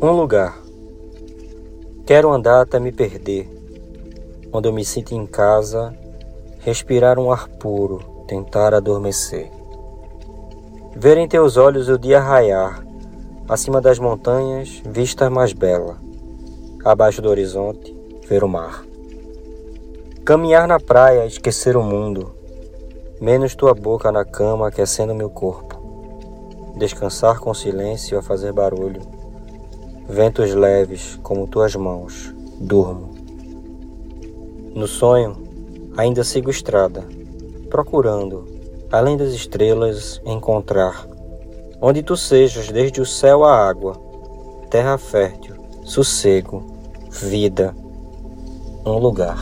Um lugar. Quero andar até me perder, onde eu me sinto em casa, respirar um ar puro, tentar adormecer. Ver em teus olhos o dia raiar, acima das montanhas, vista mais bela, abaixo do horizonte, ver o mar. Caminhar na praia, esquecer o mundo, menos tua boca na cama aquecendo meu corpo. Descansar com silêncio a fazer barulho. Ventos leves como tuas mãos, durmo. No sonho, ainda sigo estrada, procurando, além das estrelas, encontrar onde tu sejas desde o céu à água, terra fértil, sossego, vida, um lugar.